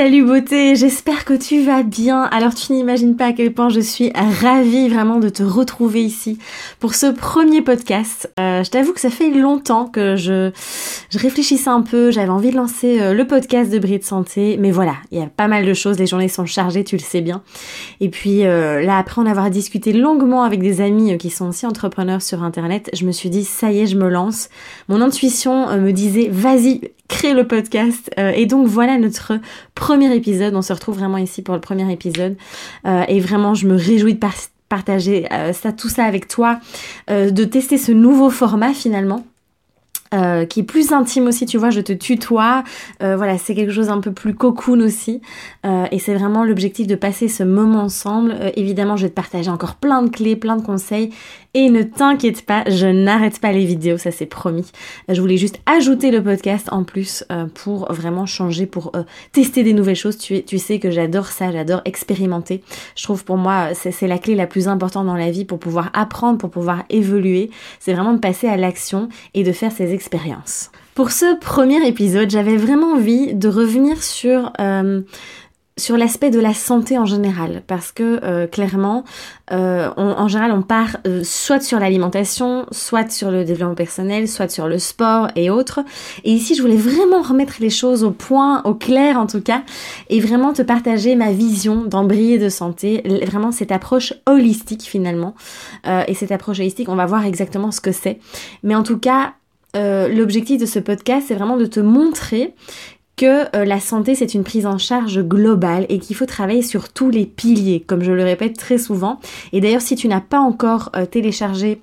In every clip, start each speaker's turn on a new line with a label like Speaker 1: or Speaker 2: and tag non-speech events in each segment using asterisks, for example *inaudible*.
Speaker 1: Salut beauté, j'espère que tu vas bien. Alors tu n'imagines pas à quel point je suis ravie vraiment de te retrouver ici pour ce premier podcast. Euh, je t'avoue que ça fait longtemps que je, je réfléchissais un peu, j'avais envie de lancer euh, le podcast de Brie Santé, mais voilà, il y a pas mal de choses, les journées sont chargées, tu le sais bien. Et puis euh, là, après en avoir discuté longuement avec des amis qui sont aussi entrepreneurs sur Internet, je me suis dit, ça y est, je me lance. Mon intuition me disait, vas-y, crée le podcast. et donc voilà notre premier épisode. On se retrouve vraiment ici pour le premier épisode. Euh, et vraiment, je me réjouis de partager euh, ça, tout ça avec toi, euh, de tester ce nouveau format finalement. Euh, qui est plus intime aussi, tu vois, je te tutoie, euh, voilà, c'est quelque chose un peu plus cocoon aussi, euh, et c'est vraiment l'objectif de passer ce moment ensemble. évidemment, je vais te partager encore plein de clés, plein de conseils, et ne t'inquiète pas, je n'arrête pas les vidéos, ça c'est promis. Je voulais juste ajouter le podcast en plus pour vraiment changer, pour tester des nouvelles choses. Tu, sais que j'adore ça, j'adore expérimenter. Je trouve pour moi, c'est la clé la plus importante dans la vie pour pouvoir apprendre, pour pouvoir évoluer. C'est vraiment de passer à l'action et de faire ces expérience. Pour ce premier épisode, j'avais vraiment envie de revenir sur euh, sur l'aspect de la santé en général, parce que euh, clairement, euh, en général, on part soit sur l'alimentation, soit sur le développement personnel, soit sur le sport et autres. Et ici, je voulais vraiment remettre les choses au point, au clair en tout cas, et vraiment te partager ma vision d'embryer de santé, vraiment cette approche holistique finalement. et cette approche holistique, on va voir exactement ce que c'est. Mais en tout cas, euh, l'objectif de ce podcast, c'est vraiment de te montrer que euh, la santé, c'est une prise en charge globale et qu'il faut travailler sur tous les piliers, comme je le répète très souvent. Et d'ailleurs, si tu n'as pas encore euh, téléchargé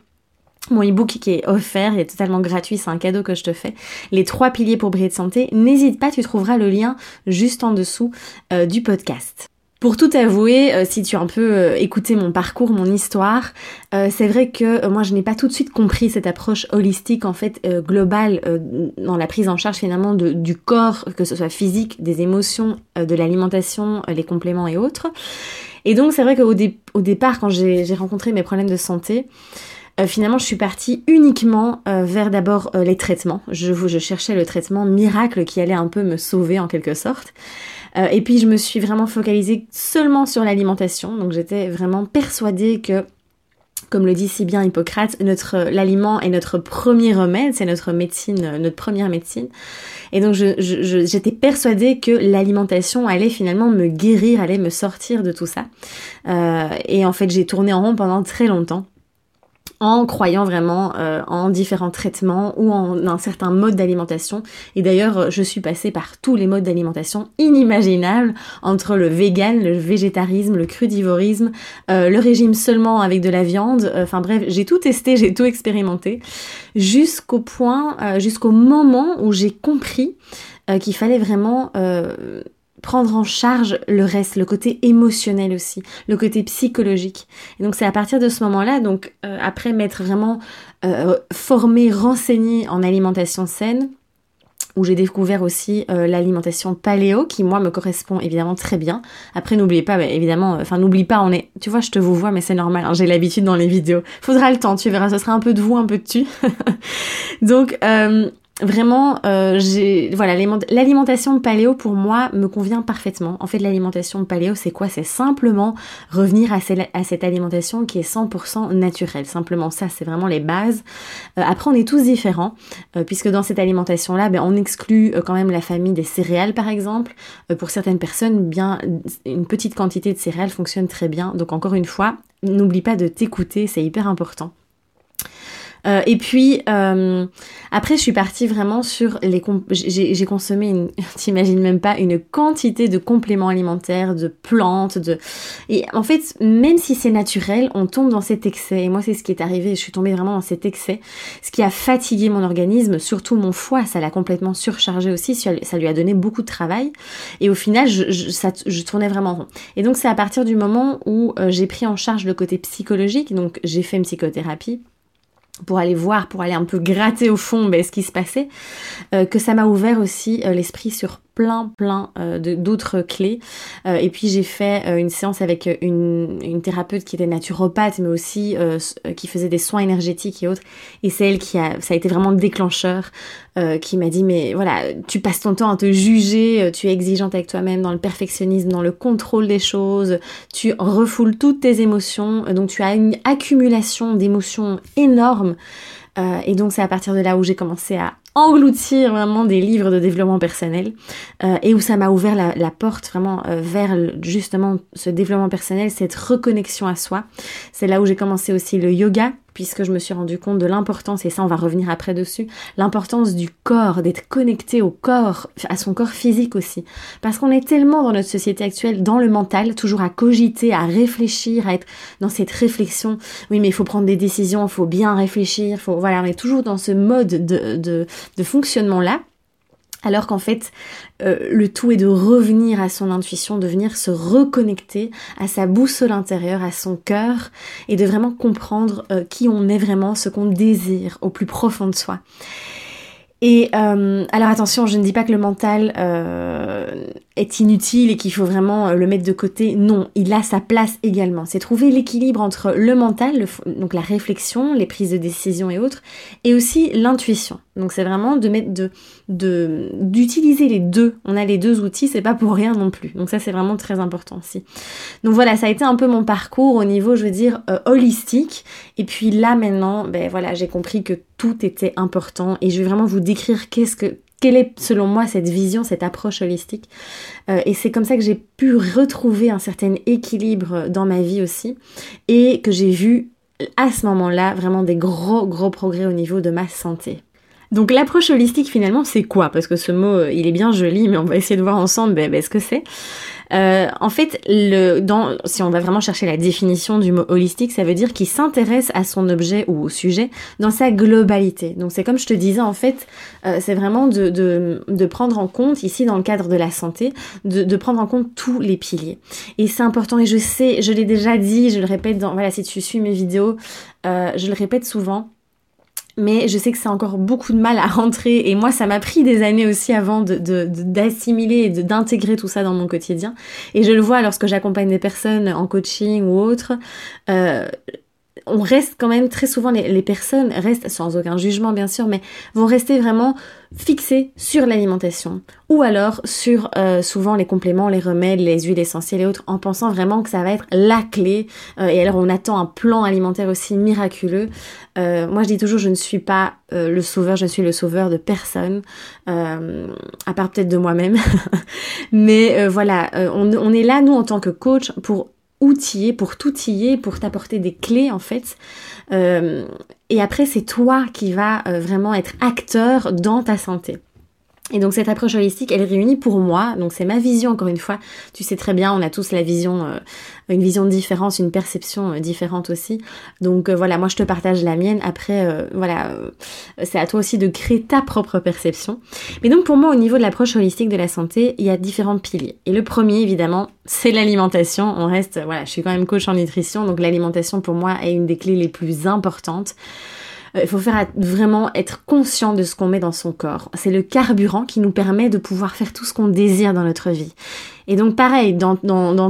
Speaker 1: mon e-book qui est offert, il est totalement gratuit, c'est un cadeau que je te fais. Les trois piliers pour briller de santé, n'hésite pas, tu trouveras le lien juste en dessous du podcast. Pour tout avouer, euh, si tu as un peu euh, écouté mon parcours, mon histoire, euh, c'est vrai que moi je n'ai pas tout de suite compris cette approche holistique en fait globale dans la prise en charge finalement du corps, que ce soit physique, des émotions, de l'alimentation, les compléments et autres. Et donc c'est vrai qu'au au départ quand j'ai rencontré mes problèmes de santé, finalement, je suis partie uniquement vers d'abord les traitements. Je, je cherchais le traitement miracle qui allait un peu me sauver en quelque sorte. Euh, et puis je me suis vraiment focalisée seulement sur l'alimentation. Donc j'étais vraiment persuadée que comme le dit si bien Hippocrate, notre l'aliment est notre premier remède, c'est notre médecine, notre première médecine. Et donc j'étais persuadée que l'alimentation allait finalement me guérir, allait me sortir de tout ça. Euh, et en fait j'ai tourné en rond pendant très longtemps en croyant vraiment euh, en différents traitements ou en un certain mode d'alimentation. Et d'ailleurs, je suis passée par tous les modes d'alimentation inimaginables, entre le vegan, le végétarisme, le crudivorisme, euh, le régime seulement avec de la viande. Enfin bref, j'ai tout testé, j'ai tout expérimenté, jusqu'au point, euh, jusqu'au moment où j'ai compris qu'il fallait vraiment prendre en charge le reste, le côté émotionnel aussi, le côté psychologique. Et donc c'est à partir de ce moment-là, donc euh, après m'être vraiment euh, formée, renseignée en alimentation saine, où j'ai découvert aussi euh, l'alimentation paléo qui moi me correspond évidemment très bien. Après n'oubliez pas, bah, évidemment, enfin n'oublie pas, on est, tu vois, je te vous vois, mais c'est normal, hein, j'ai l'habitude dans les vidéos. Faudra le temps, tu verras, ce sera un peu de vous, un peu de tu. *laughs* Donc vraiment, euh, j'ai voilà, l'alimentation paléo pour moi me convient parfaitement. En fait, l'alimentation paléo, c'est quoi? C'est simplement revenir à, à, cette alimentation qui est 100% naturelle. Simplement ça, c'est vraiment les bases. Euh, après, on est tous différents, euh, puisque dans cette alimentation-là, ben, on exclut quand même la famille des céréales, par exemple. pour certaines personnes, bien une petite quantité de céréales fonctionne très bien. Donc encore une fois, n'oublie pas de t'écouter, c'est hyper important. Euh, et puis euh, après, je suis partie vraiment sur les. J'ai consommé, une... *laughs* t'imagines même pas, une quantité de compléments alimentaires, de plantes, de. Et en fait, même si c'est naturel, on tombe dans cet excès. Et moi, c'est ce qui est arrivé. Je suis tombée vraiment dans cet excès, ce qui a fatigué mon organisme, surtout mon foie. Ça l'a complètement surchargé aussi. Ça lui a donné beaucoup de travail. Et au final, je, je, je tournais vraiment rond. Et donc, c'est à partir du moment où euh, j'ai pris en charge le côté psychologique. Donc, j'ai fait une psychothérapie pour aller voir, pour aller un peu gratter au fond ben, ce qui se passait, que ça m'a ouvert aussi l'esprit sur plein plein euh, d'autres clés. Euh, et puis j'ai fait euh, une séance avec une, une, thérapeute qui était naturopathe mais aussi qui faisait des soins énergétiques et autres. Et c'est elle qui a ça a été vraiment le déclencheur qui m'a dit mais voilà tu passes ton temps à te juger tu es exigeante avec toi-même dans le perfectionnisme dans le contrôle des choses tu refoules toutes tes émotions donc tu as une accumulation d'émotions énormes. Et donc c'est à partir de là où j'ai commencé à engloutir vraiment des livres de développement personnel euh, et où ça m'a ouvert la, porte vraiment euh, vers justement ce développement personnel, cette reconnexion à soi. C'est là où j'ai commencé aussi le yoga puisque je me suis rendu compte de l'importance, et ça on va revenir après dessus, l'importance du corps, d'être connecté au corps, à son corps physique aussi. Parce qu'on est tellement dans notre société actuelle, dans le mental, toujours à cogiter, à réfléchir, à être dans cette réflexion. Oui, mais il faut prendre des décisions, il faut bien réfléchir, faut, voilà, on est toujours dans ce mode de, de, de fonctionnement-là. Alors qu'en fait, euh, le tout est de revenir à son intuition, de venir se reconnecter à sa boussole intérieure, à son cœur, et de vraiment comprendre euh, qui on est vraiment, ce qu'on désire au plus profond de soi. Et euh, alors attention, je ne dis pas que le mental euh, est inutile et qu'il faut vraiment euh, le mettre de côté. Non, il a sa place également. C'est trouver l'équilibre entre le mental, donc la réflexion, les prises de décision et autres, et aussi l'intuition. Donc c'est vraiment de mettre de d'utiliser les deux. On a les deux outils, c'est pas pour rien non plus. Donc ça c'est vraiment très important aussi. Donc voilà, ça a été un peu mon parcours au niveau, je veux dire, holistique. Et puis là maintenant, ben voilà, j'ai compris que tout était important et je vais vraiment vous décrire qu'est-ce que quelle est selon moi cette vision, cette approche holistique. Euh, et c'est comme ça que j'ai pu retrouver un certain équilibre dans ma vie aussi et que j'ai vu à ce moment-là vraiment des gros gros progrès au niveau de ma santé. Donc l'approche holistique finalement c'est quoi? Parce que ce mot euh, il est bien joli mais on va essayer de voir ensemble ben, ben, ce que c'est. Euh, en fait, le, dans, si on va vraiment chercher la définition du mot holistique, ça veut dire qu'il s'intéresse à son objet ou au sujet dans sa globalité. Donc c'est comme je te disais, en fait, euh, c'est vraiment de, de, prendre en compte, ici dans le cadre de la santé, de, prendre en compte tous les piliers. Et c'est important, et je sais, je l'ai déjà dit, je le répète dans, voilà, si tu suis mes vidéos, je le répète souvent, mais je sais que c'est encore beaucoup de mal à rentrer. Et moi ça m'a pris des années aussi avant d'assimiler de, et d'intégrer tout ça dans mon quotidien. Et je le vois lorsque j'accompagne des personnes en coaching ou autre euh, on reste quand même très souvent, les, personnes restent, sans aucun jugement bien sûr, mais vont rester vraiment fixées sur l'alimentation ou alors sur euh, souvent les compléments, les remèdes, les huiles essentielles et autres, en pensant vraiment que ça va être la clé. Euh, et alors on attend un plan alimentaire aussi miraculeux. Euh, moi je dis toujours, je ne suis pas le sauveur, je suis le sauveur de personne, à part peut-être de moi-même. *laughs* mais voilà, on, on est là, nous, en tant que coach, pour outiller, pour t'outiller, pour t'apporter des clés en fait. Euh, et après, c'est toi qui vas euh, vraiment être acteur dans ta santé. Et donc cette approche holistique, elle réunit pour moi, donc c'est ma vision encore une fois. Tu sais très bien, on a tous la vision, euh, une vision différente, une perception euh, différente aussi. Donc euh, voilà, moi je te partage la mienne. Après, voilà, c'est à toi aussi de créer ta propre perception. Mais donc pour moi, au niveau de l'approche holistique de la santé, il y a différents piliers. Et le premier, évidemment, *laughs* c'est l'alimentation. On reste, voilà, je suis quand même coach en nutrition, donc l'alimentation pour moi est une des clés les plus importantes. Euh, il faut faire vraiment être conscient de ce qu'on met dans son corps. C'est le carburant qui nous permet de pouvoir faire tout ce qu'on désire dans notre vie. Et donc pareil, dans,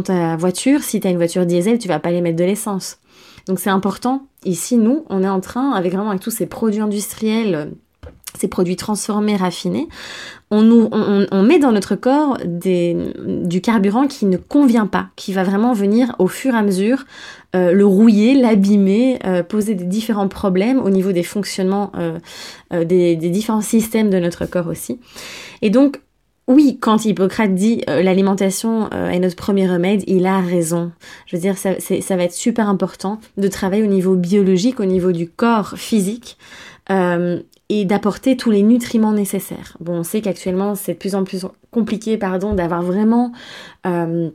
Speaker 1: ta voiture, si tu as une voiture diesel, tu vas pas aller mettre de l'essence. Donc c'est important. Ici, nous, on est en train, avec vraiment avec tous ces produits industriels, ces produits transformés, raffinés, on, nous, on, met dans notre corps du carburant qui ne convient pas, qui va vraiment venir au fur et à mesure euh, le rouiller, l'abîmer, euh, poser des différents problèmes au niveau des fonctionnements euh, des, différents systèmes de notre corps aussi. Et donc, oui, quand Hippocrate dit l'alimentation est notre premier remède, il a raison. Je veux dire, ça, va être super important de travailler au niveau biologique, au niveau du corps physique, et d'apporter tous les nutriments nécessaires. Bon, on sait qu'actuellement c'est de plus en plus compliqué, pardon, d'avoir vraiment euh,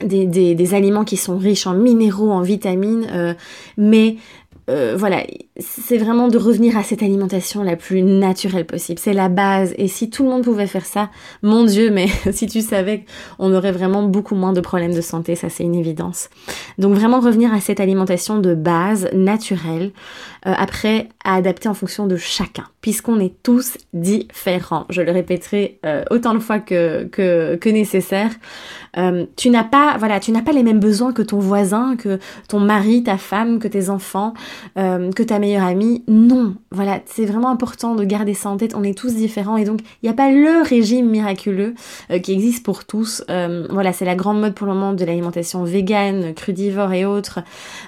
Speaker 1: des, des, des, aliments qui sont riches en minéraux, en vitamines, euh, mais euh, voilà, c'est vraiment de revenir à cette alimentation la plus naturelle possible. C'est la base. Et si tout le monde pouvait faire ça, mon Dieu, mais *laughs* si tu savais, on aurait vraiment beaucoup moins de problèmes de santé, ça c'est une évidence. Donc vraiment revenir à cette alimentation de base, naturelle, euh, après à adapter en fonction de chacun, puisqu'on est tous différents. Je le répéterai euh, autant de fois que, que, nécessaire. Euh, tu n'as pas, voilà, tu n'as pas les mêmes besoins que ton voisin, que ton mari, ta femme, que tes enfants, que ta meilleure amie. Non, voilà, c'est vraiment important de garder ça en tête. On est tous différents et donc il n'y a pas le régime miraculeux qui existe pour tous. voilà, c'est la grande mode pour le moment de l'alimentation végane, crudivore et autres.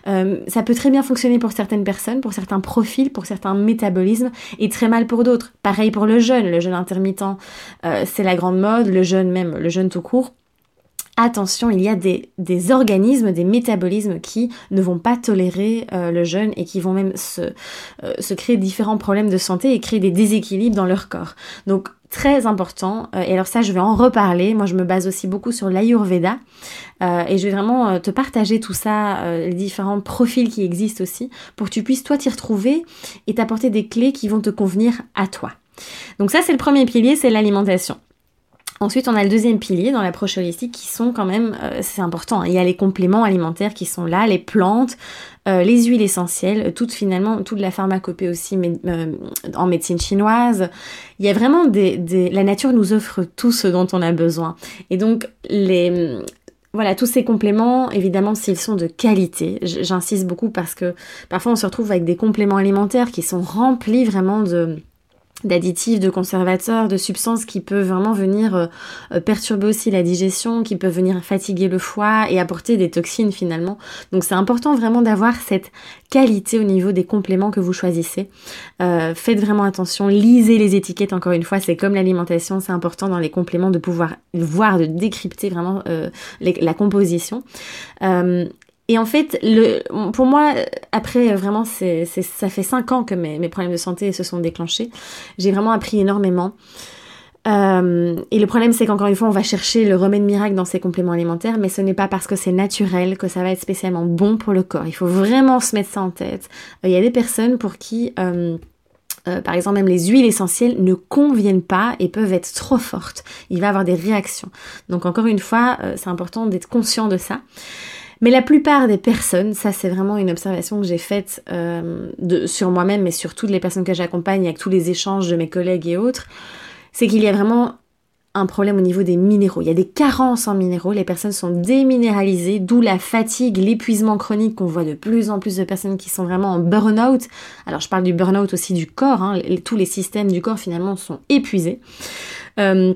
Speaker 1: ça peut très bien fonctionner pour certaines personnes, pour certains profils, pour certains métabolismes, et très mal pour d'autres. Pareil pour le jeûne, le jeûne intermittent, euh, c'est la grande mode, le jeûne même, le jeûne tout court. Attention, il y a des, organismes, des métabolismes qui ne vont pas tolérer euh, le jeûne et qui vont même se, euh, se créer différents problèmes de santé et créer des déséquilibres dans leur corps. Donc très important. Euh, et alors ça, je vais en reparler. Moi, je me base aussi beaucoup sur l'Ayurveda. Et je vais vraiment te partager tout ça, les différents profils qui existent aussi, pour que tu puisses toi t'y retrouver et t'apporter des clés qui vont te convenir à toi. Donc ça, c'est le premier pilier, c'est l'alimentation. Ensuite, on a le deuxième pilier dans l'approche holistique qui sont quand même, euh, c'est important, il y a les compléments alimentaires qui sont là, les plantes, euh, les huiles essentielles, toute finalement, toute la pharmacopée aussi euh, en médecine chinoise. Il y a vraiment des, La nature nous offre tout ce dont on a besoin. Et donc, les... Voilà, tous ces compléments, évidemment, s'ils sont de qualité, j'insiste beaucoup parce que parfois on se retrouve avec des compléments alimentaires qui sont remplis vraiment de d'additifs, de conservateurs, de substances qui peuvent vraiment venir euh, euh, perturber aussi la digestion, qui peuvent venir fatiguer le foie et apporter des toxines finalement. Donc c'est important vraiment d'avoir cette qualité au niveau des compléments que vous choisissez. Euh, faites vraiment attention, lisez les étiquettes encore une fois, c'est comme l'alimentation, c'est important dans les compléments de pouvoir voir, de décrypter vraiment la composition. Et en fait, pour moi, après vraiment, ça fait 5 ans que mes, mes, problèmes de santé se sont déclenchés. J'ai vraiment appris énormément. Euh, et le problème, c'est qu'encore une fois, on va chercher le remède miracle dans ces compléments alimentaires, mais ce n'est pas parce que c'est naturel que ça va être spécialement bon pour le corps. Il faut vraiment se mettre ça en tête. Euh, il y a des personnes pour qui... Euh, par exemple, même les huiles essentielles ne conviennent pas et peuvent être trop fortes. Il va avoir des réactions. Donc encore une fois, c'est important d'être conscient de ça. Mais la plupart des personnes, ça c'est vraiment une observation que j'ai faite euh, sur moi-même, mais sur toutes les personnes que j'accompagne, avec tous les échanges de mes collègues et autres, c'est qu'il y a vraiment un problème au niveau des minéraux. Il y a des carences en minéraux, les personnes sont déminéralisées, d'où la fatigue, l'épuisement chronique qu'on voit de plus en plus de personnes qui sont vraiment en burn-out. Alors je parle du burn-out aussi du corps, hein. tous les systèmes du corps finalement sont épuisés. Euh,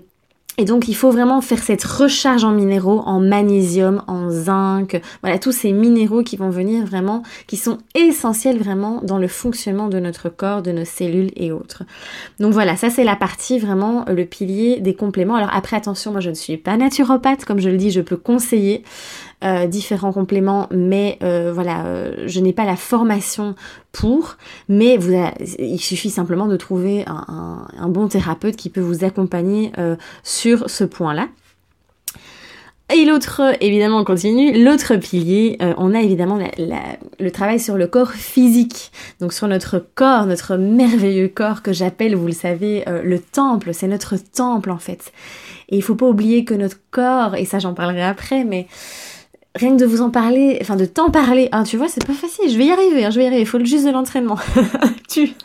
Speaker 1: et donc il faut vraiment faire cette recharge en minéraux, en magnésium, en zinc, voilà tous ces minéraux qui vont venir vraiment, qui sont essentiels vraiment dans le fonctionnement de notre corps, de nos cellules et autres. Donc voilà, ça c'est la partie vraiment le pilier des compléments. Alors après attention, moi je ne suis pas naturopathe, comme je le dis, je peux conseiller. Euh, différents compléments, mais euh, voilà, euh, je n'ai pas la formation pour, mais vous il suffit simplement de trouver un, bon thérapeute qui peut vous accompagner sur ce point-là. Et l'autre, évidemment, on continue. L'autre pilier, on a évidemment le travail sur le corps physique. Donc sur notre corps, notre merveilleux corps que j'appelle, vous le savez, le temple. C'est notre temple en fait. Et il faut pas oublier que notre corps, et ça j'en parlerai après, mais rien que de vous en parler, enfin de t'en parler, hein, tu vois, c'est pas facile. Je vais y arriver, hein, je vais y arriver. Il faut juste de l'entraînement. *laughs* tu. *laughs*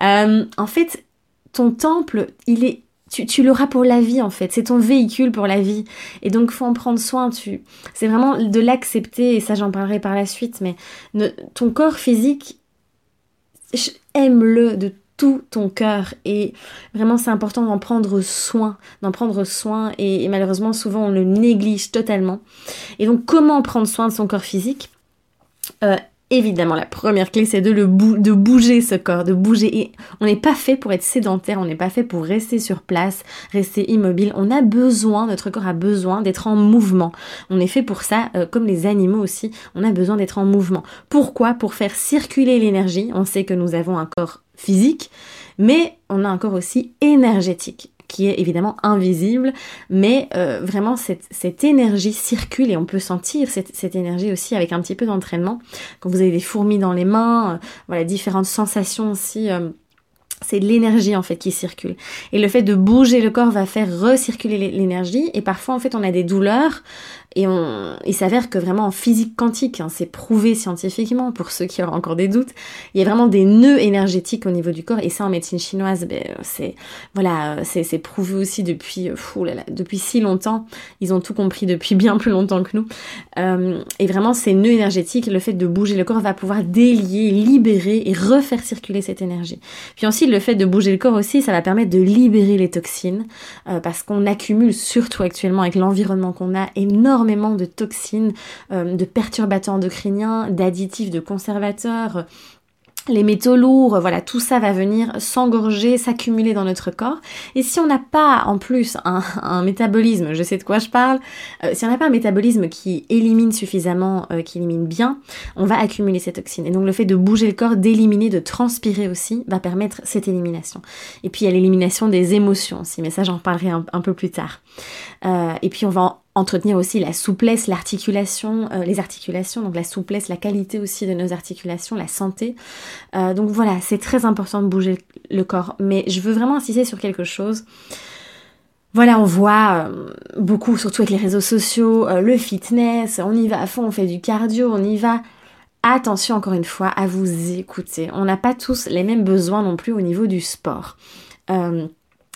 Speaker 1: Euh, en fait, ton temple, il est, tu, l'auras pour la vie en fait. C'est ton véhicule pour la vie. Et donc faut en prendre soin. Tu, c'est vraiment de l'accepter. Et ça, j'en parlerai par la suite. Mais ton corps physique, aime-le de tout ton cœur. Et vraiment c'est important d'en prendre soin, d'en prendre soin. Et, malheureusement souvent on le néglige totalement. Et donc comment prendre soin de son corps physique? Euh, Évidemment, la première clé, c'est de, le de bouger ce corps, de bouger. Et on n'est pas fait pour être sédentaire, on n'est pas fait pour rester sur place, rester immobile. On a besoin, notre corps a besoin d'être en mouvement. On est fait pour ça, euh, comme les animaux aussi, on a besoin d'être en mouvement. Pourquoi? Pour faire circuler l'énergie. On sait que nous avons un corps physique, mais on a un corps aussi énergétique. Qui est évidemment invisible, mais euh, vraiment cette, cette, énergie circule et on peut sentir cette, cette énergie aussi avec un petit peu d'entraînement. Quand vous avez des fourmis dans les mains, euh, voilà, différentes sensations aussi. Euh, c'est l'énergie en fait qui circule. Et le fait de bouger le corps va faire recirculer l'énergie. Et parfois en fait on a des douleurs et on, il s'avère que vraiment en physique quantique, hein, c'est prouvé scientifiquement pour ceux qui auront encore des doutes, il y a vraiment des nœuds énergétiques au niveau du corps. Et ça en médecine chinoise, ben, c'est voilà, c'est prouvé aussi depuis, là, depuis si longtemps. Ils ont tout compris depuis bien plus longtemps que nous. Euh, et vraiment ces nœuds énergétiques, le fait de bouger le corps va pouvoir délier, libérer et refaire circuler cette énergie. Puis ensuite le fait de bouger le corps aussi, ça va permettre de libérer les toxines euh, parce qu'on accumule surtout actuellement avec l'environnement qu'on a énormément de toxines, euh, de perturbateurs endocriniens, d'additifs, de conservateurs, les métaux lourds, voilà, tout ça va venir s'engorger, s'accumuler dans notre corps. Et si on n'a pas en plus un, métabolisme, je sais de quoi je parle, euh, si on n'a pas un métabolisme qui élimine suffisamment, euh, qui élimine bien, on va accumuler ces toxines. Et donc le fait de bouger le corps, d'éliminer, de transpirer aussi, va permettre cette élimination. Et puis il y a l'élimination des émotions aussi, mais ça j'en parlerai un, peu plus tard. et puis on va entretenir aussi la souplesse, l'articulation, euh, les articulations, donc la souplesse, la qualité aussi de nos articulations, la santé. Euh, donc voilà, c'est très important de bouger le corps. Mais je veux vraiment insister sur quelque chose. Voilà, on voit euh, beaucoup, surtout avec les réseaux sociaux, le fitness, on y va à fond, on fait du cardio, on y va. Attention encore une fois à vous écouter. On n'a pas tous les mêmes besoins non plus au niveau du sport.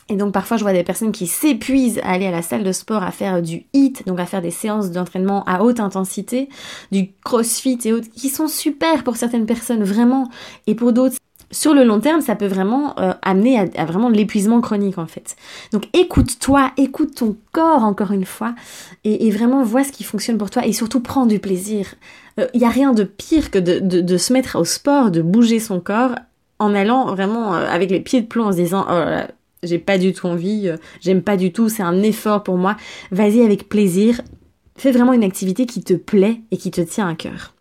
Speaker 1: Et donc parfois je vois des personnes qui s'épuisent à aller à la salle de sport, à faire du HIT, donc à faire des séances d'entraînement à haute intensité, du crossfit et autres, qui sont super pour certaines personnes vraiment, et pour d'autres sur le long terme, ça peut vraiment euh, amener à, vraiment l'épuisement chronique en fait. Donc écoute-toi, écoute ton corps encore une fois, et, vraiment vois ce qui fonctionne pour toi, et surtout prends du plaisir. Il euh, n'y a rien de pire que de, de, se mettre au sport, de bouger son corps en allant vraiment euh, avec les pieds de plomb en se disant oh là, j'ai pas du tout envie, euh, j'aime pas du tout, c'est un effort pour moi. Vas-y avec plaisir, fais vraiment une activité qui te plaît et qui te tient à cœur.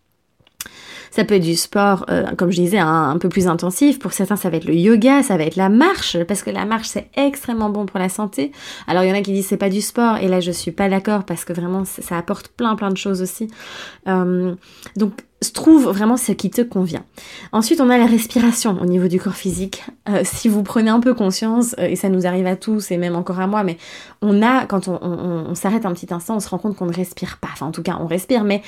Speaker 1: Ça peut être du sport, euh, comme je disais, un, peu plus intensif. Pour certains, ça va être le yoga, ça va être la marche, parce que la marche, c'est extrêmement bon pour la santé. Alors, il y en a qui disent c'est pas du sport, et là, je suis pas d'accord, parce que vraiment, ça apporte plein, plein de choses aussi. Euh, donc, trouve vraiment ce qui te convient. Ensuite, on a la respiration au niveau du corps physique. Euh, si vous prenez un peu conscience, euh, et ça nous arrive à tous, et même encore à moi, mais on a, quand on, s'arrête un petit instant, on se rend compte qu'on ne respire pas. Enfin, en tout cas, on respire, mais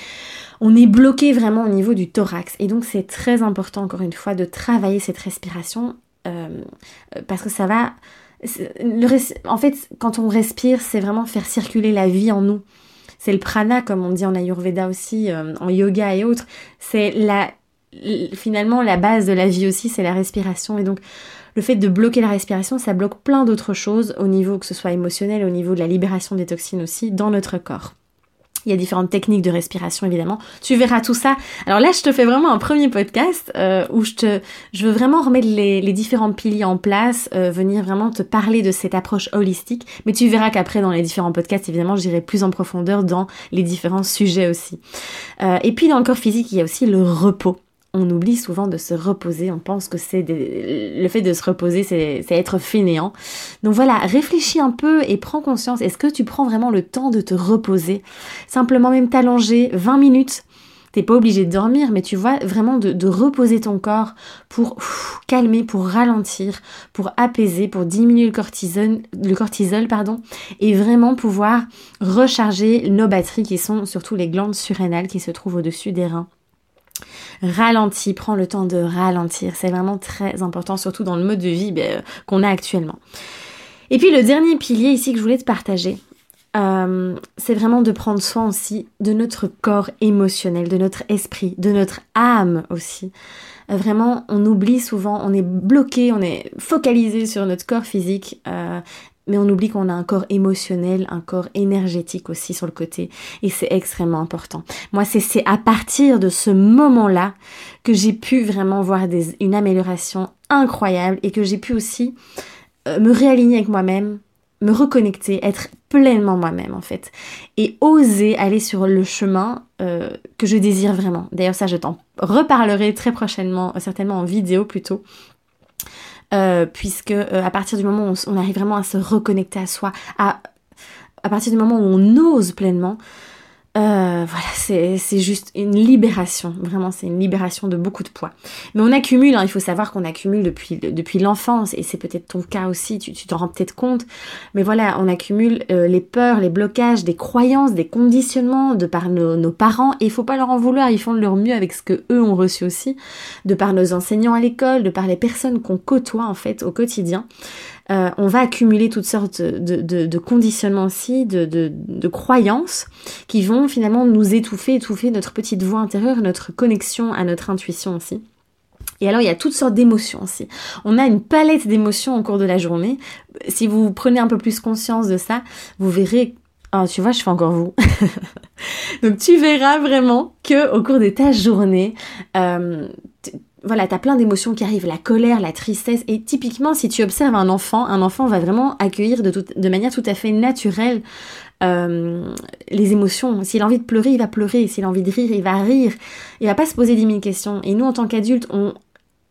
Speaker 1: on est bloqué vraiment au niveau du thorax. Et donc, c'est très important, encore une fois, de travailler cette respiration, euh, parce que ça va... en fait, quand on respire, c'est vraiment faire circuler la vie en nous c'est le prana comme on dit en ayurveda aussi, euh, en yoga et autres. C'est la finalement la base de la vie aussi, c'est la respiration et donc le fait de bloquer la respiration, ça bloque plein d'autres choses au niveau que ce soit émotionnel, au niveau de la libération des toxines aussi dans notre corps. Il y a différentes techniques de respiration évidemment. Tu verras tout ça. Alors là, je te fais vraiment un premier podcast euh, où je te, je veux vraiment remettre les, les différents piliers en place, euh, venir vraiment te parler de cette approche holistique. Mais tu verras qu'après dans les différents podcasts, évidemment, j'irai plus en profondeur dans les différents sujets aussi. Euh, et puis dans le corps physique, il y a aussi le repos on oublie souvent de se reposer. On pense que c'est le fait de se reposer, c'est être fainéant. Donc voilà, réfléchis un peu et prends conscience. Est-ce que tu prends vraiment le temps de te reposer? Simplement même t'allonger 20 minutes. T'es pas obligé de dormir, mais tu vois vraiment de, reposer ton corps pour calmer, pour ralentir, pour apaiser, pour diminuer le cortisol, le cortisol pardon, et vraiment pouvoir recharger nos batteries qui sont surtout les glandes surrénales qui se trouvent au-dessus des reins ralentis, prends le temps de ralentir. C'est vraiment très important, surtout dans le mode de vie ben, qu'on a actuellement. Et puis le dernier pilier ici que je voulais te partager, euh, c'est vraiment de prendre soin aussi de notre corps émotionnel, de notre esprit, de notre âme aussi. Euh, vraiment, on oublie souvent, on est bloqué, on est focalisé sur notre corps physique euh, mais on oublie qu'on a un corps émotionnel, un corps énergétique aussi sur le côté. Et c'est extrêmement important. Moi, c'est à partir de ce moment-là que j'ai pu vraiment voir une amélioration incroyable et que j'ai pu aussi euh, me réaligner avec moi-même, me reconnecter, être pleinement moi-même en fait. Et oser aller sur le chemin euh, que je désire vraiment. D'ailleurs, ça, je t'en reparlerai très prochainement, certainement en vidéo plutôt. Puisque à partir du moment où on, arrive vraiment à se reconnecter à soi, à, à partir du moment où on ose pleinement, euh, voilà, c'est juste une libération, vraiment c'est une libération de beaucoup de poids. Mais on accumule, hein, il faut savoir qu'on accumule depuis, depuis l'enfance, et c'est peut-être ton cas aussi, tu t'en rends peut-être compte, mais voilà, on accumule euh, les peurs, les blocages, des croyances, des conditionnements de par nos, nos parents, et il faut pas leur en vouloir, ils font de leur mieux avec ce que eux ont reçu aussi, de par nos enseignants à l'école, de par les personnes qu'on côtoie en fait au quotidien. Euh, on va accumuler toutes sortes de, conditionnements aussi, de, croyances qui vont finalement nous étouffer, étouffer notre petite voix intérieure, notre connexion à notre intuition aussi. Et alors, il y a toutes sortes d'émotions aussi. On a une palette d'émotions au cours de la journée. Si vous prenez un peu plus conscience de ça, vous verrez Oh, tu vois, je fais encore vous. *laughs* Donc tu verras vraiment que au cours de ta journée, euh, voilà, t'as plein d'émotions qui arrivent, la colère, la tristesse, et typiquement, si tu observes un enfant, un enfant va vraiment accueillir de, de manière tout à fait naturelle euh, les émotions. S'il a envie de pleurer, il va pleurer. S'il a envie de rire, il va rire. Il va pas se poser dix mille questions. Et nous, en tant qu'adultes, on,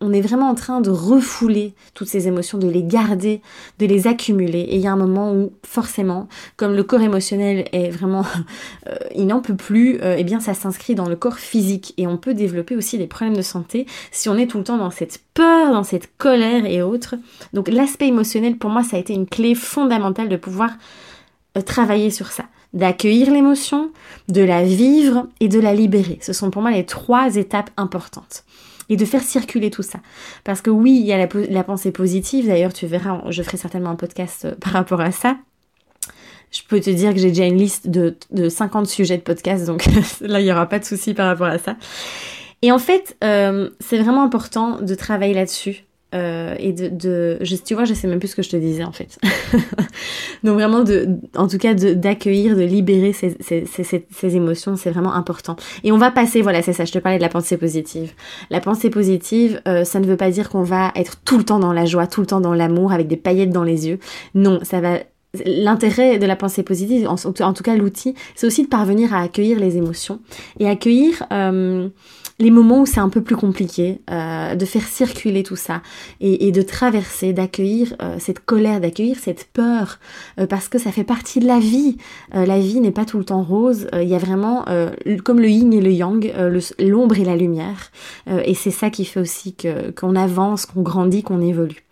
Speaker 1: on est vraiment en train de refouler toutes ces émotions, de les garder, de les accumuler. Et il y a un moment où, forcément, comme le corps émotionnel est vraiment, *laughs* euh, il n'en peut plus, euh, eh bien ça s'inscrit dans le corps physique. Et on peut développer aussi des problèmes de santé si on est tout le temps dans cette peur, dans cette colère et autres. Donc l'aspect émotionnel, pour moi, ça a été une clé fondamentale de pouvoir euh, travailler sur ça d'accueillir l'émotion, de la vivre et de la libérer. Ce sont pour moi les trois étapes importantes et de faire circuler tout ça. Parce que oui, il y a la, pensée positive, d'ailleurs tu verras, je ferai certainement un podcast euh, *laughs* par rapport à ça. Je peux te dire que j'ai déjà une liste de, de 50 sujets de podcast, donc *laughs* là, il n'y aura pas de souci par rapport à ça. Et en fait, euh, c'est vraiment important de travailler là-dessus. Euh, et de, de je, tu vois, je sais même plus ce que je te disais en fait. *laughs* Donc vraiment, de, en tout cas, d'accueillir, de, libérer ces, ces, ces, émotions, c'est vraiment important. Et on va passer, voilà, c'est ça, je te parlais de la pensée positive. La pensée positive, euh, ça ne veut pas dire qu'on va être tout le temps dans la joie, tout le temps dans l'amour, avec des paillettes dans les yeux. Non, ça va L'intérêt de la pensée positive, en tout cas l'outil, c'est aussi de parvenir à accueillir les émotions et accueillir euh, les moments où c'est un peu plus compliqué, euh, de faire circuler tout ça et, de traverser, d'accueillir euh, cette colère, d'accueillir cette peur, euh, parce que ça fait partie de la vie. la vie n'est pas tout le temps rose. Il y a vraiment, comme le yin et le yang, l'ombre et la lumière. et c'est ça qui fait aussi qu'on avance, qu'on grandit, qu'on évolue.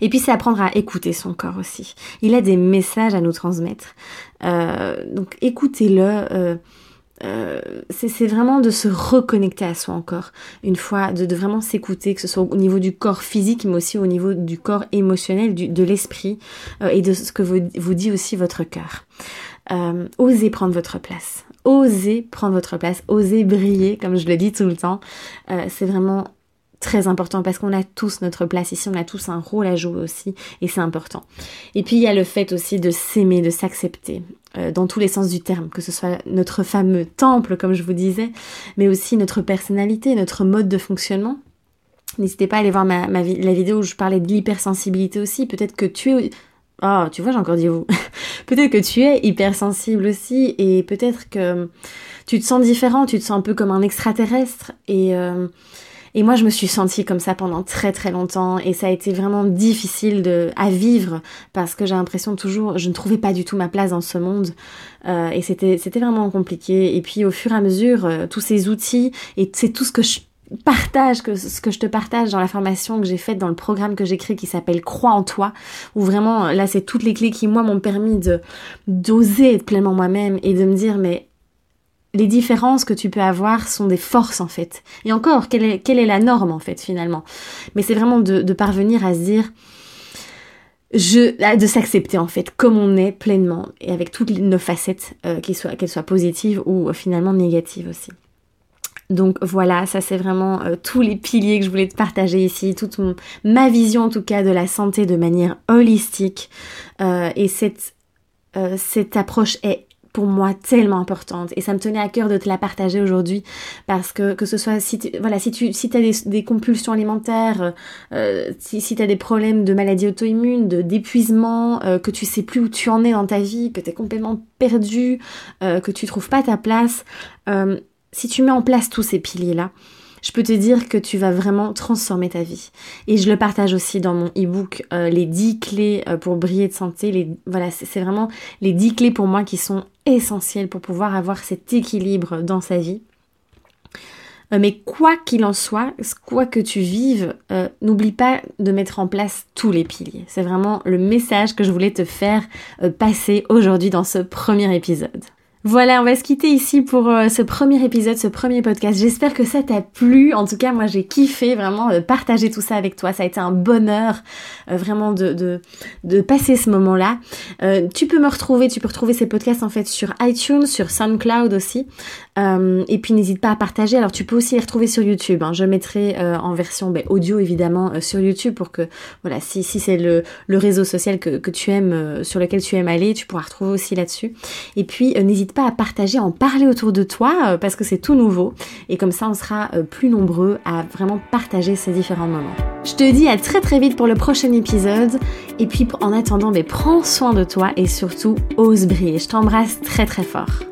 Speaker 1: Et puis c'est apprendre à écouter son corps aussi. Il a des messages à nous transmettre. donc écoutez-le. Euh, c'est vraiment de se reconnecter à soi encore, une fois, de, vraiment s'écouter, que ce soit au niveau du corps physique, mais aussi au niveau du corps émotionnel, de l'esprit, euh, et de ce que vous, vous dit aussi votre cœur. Euh, osez prendre votre place. Osez prendre votre place, osez briller, comme je le dis tout le temps. c'est vraiment très important parce qu'on a tous notre place ici, on a tous un rôle à jouer aussi et c'est important. Et puis il y a le fait aussi de s'aimer, de s'accepter euh, dans tous les sens du terme, que ce soit notre fameux temple comme je vous disais, mais aussi notre personnalité, notre mode de fonctionnement. N'hésitez pas à aller voir la vidéo où je parlais de l'hypersensibilité aussi. Peut-être que tu es... Oh, tu vois, j'ai encore dit vous. *laughs* peut-être que tu es hypersensible aussi et peut-être que tu te sens différent, tu te sens un peu comme un extraterrestre et... Euh, et moi, je me suis sentie comme ça pendant très très longtemps et ça a été vraiment difficile à vivre parce que j'ai l'impression toujours, je ne trouvais pas du tout ma place dans ce monde euh, et c'était vraiment compliqué. Et puis au fur et à mesure, euh, tous ces outils et c'est tout ce que je partage, que ce que je te partage dans la formation que j'ai faite dans le programme que j'écris qui s'appelle Crois en toi, où vraiment là c'est toutes les clés qui moi m'ont permis de d'oser être pleinement moi-même et de me dire mais les différences que tu peux avoir sont des forces en fait. Et encore, quelle est, la norme en fait finalement? Mais c'est vraiment de, parvenir à se dire, je, de s'accepter en fait comme on est pleinement et avec toutes nos facettes, euh, qu'elles soient, soient positives ou euh, finalement négatives aussi. Donc voilà, ça c'est vraiment euh, tous les piliers que je voulais te partager ici, toute ma vision en tout cas de la santé de manière holistique. et cette, cette approche est pour moi tellement importante. Et ça me tenait à cœur de te la partager aujourd'hui parce que que ce soit si tu, voilà si tu si as des, compulsions alimentaires euh, si, si tu as des problèmes de maladies auto-immunes de d'épuisement euh, que tu sais plus où tu en es dans ta vie que tu es complètement perdu euh, que tu trouves pas ta place si tu mets en place tous ces piliers là je peux te dire que tu vas vraiment transformer ta vie. Et je le partage aussi dans mon e-book, euh, les 10 clés euh, pour briller de santé. Voilà, c'est vraiment les 10 clés pour moi qui sont essentielles pour pouvoir avoir cet équilibre dans sa vie. Euh, mais quoi qu'il en soit, quoi que tu vives, n'oublie pas de mettre en place tous les piliers. C'est vraiment le message que je voulais te faire passer aujourd'hui dans ce premier épisode. Voilà, on va se quitter ici pour euh, ce premier épisode, ce premier podcast. J'espère que ça t'a plu. En tout cas, moi j'ai kiffé vraiment de partager tout ça avec toi. Ça a été un bonheur euh, vraiment de, de, de, passer ce moment-là. Euh, tu peux me retrouver, tu peux retrouver ces podcasts en fait sur iTunes, sur SoundCloud aussi. Et puis n'hésite pas à partager. Alors tu peux aussi les retrouver sur YouTube. Hein. Je mettrai en version ben, audio évidemment sur YouTube pour que voilà, si, si c'est le, le réseau social que, que tu aimes, sur lequel tu aimes aller, tu pourras retrouver aussi là-dessus. Et puis n'hésite pas à partager, à en parler autour de toi euh, parce que c'est tout nouveau et comme ça on sera euh, plus nombreux à vraiment partager ces différents moments. Je te dis à très très vite pour le prochain épisode et puis en attendant, mais prends soin de toi et surtout ose briller. Je t'embrasse très très fort.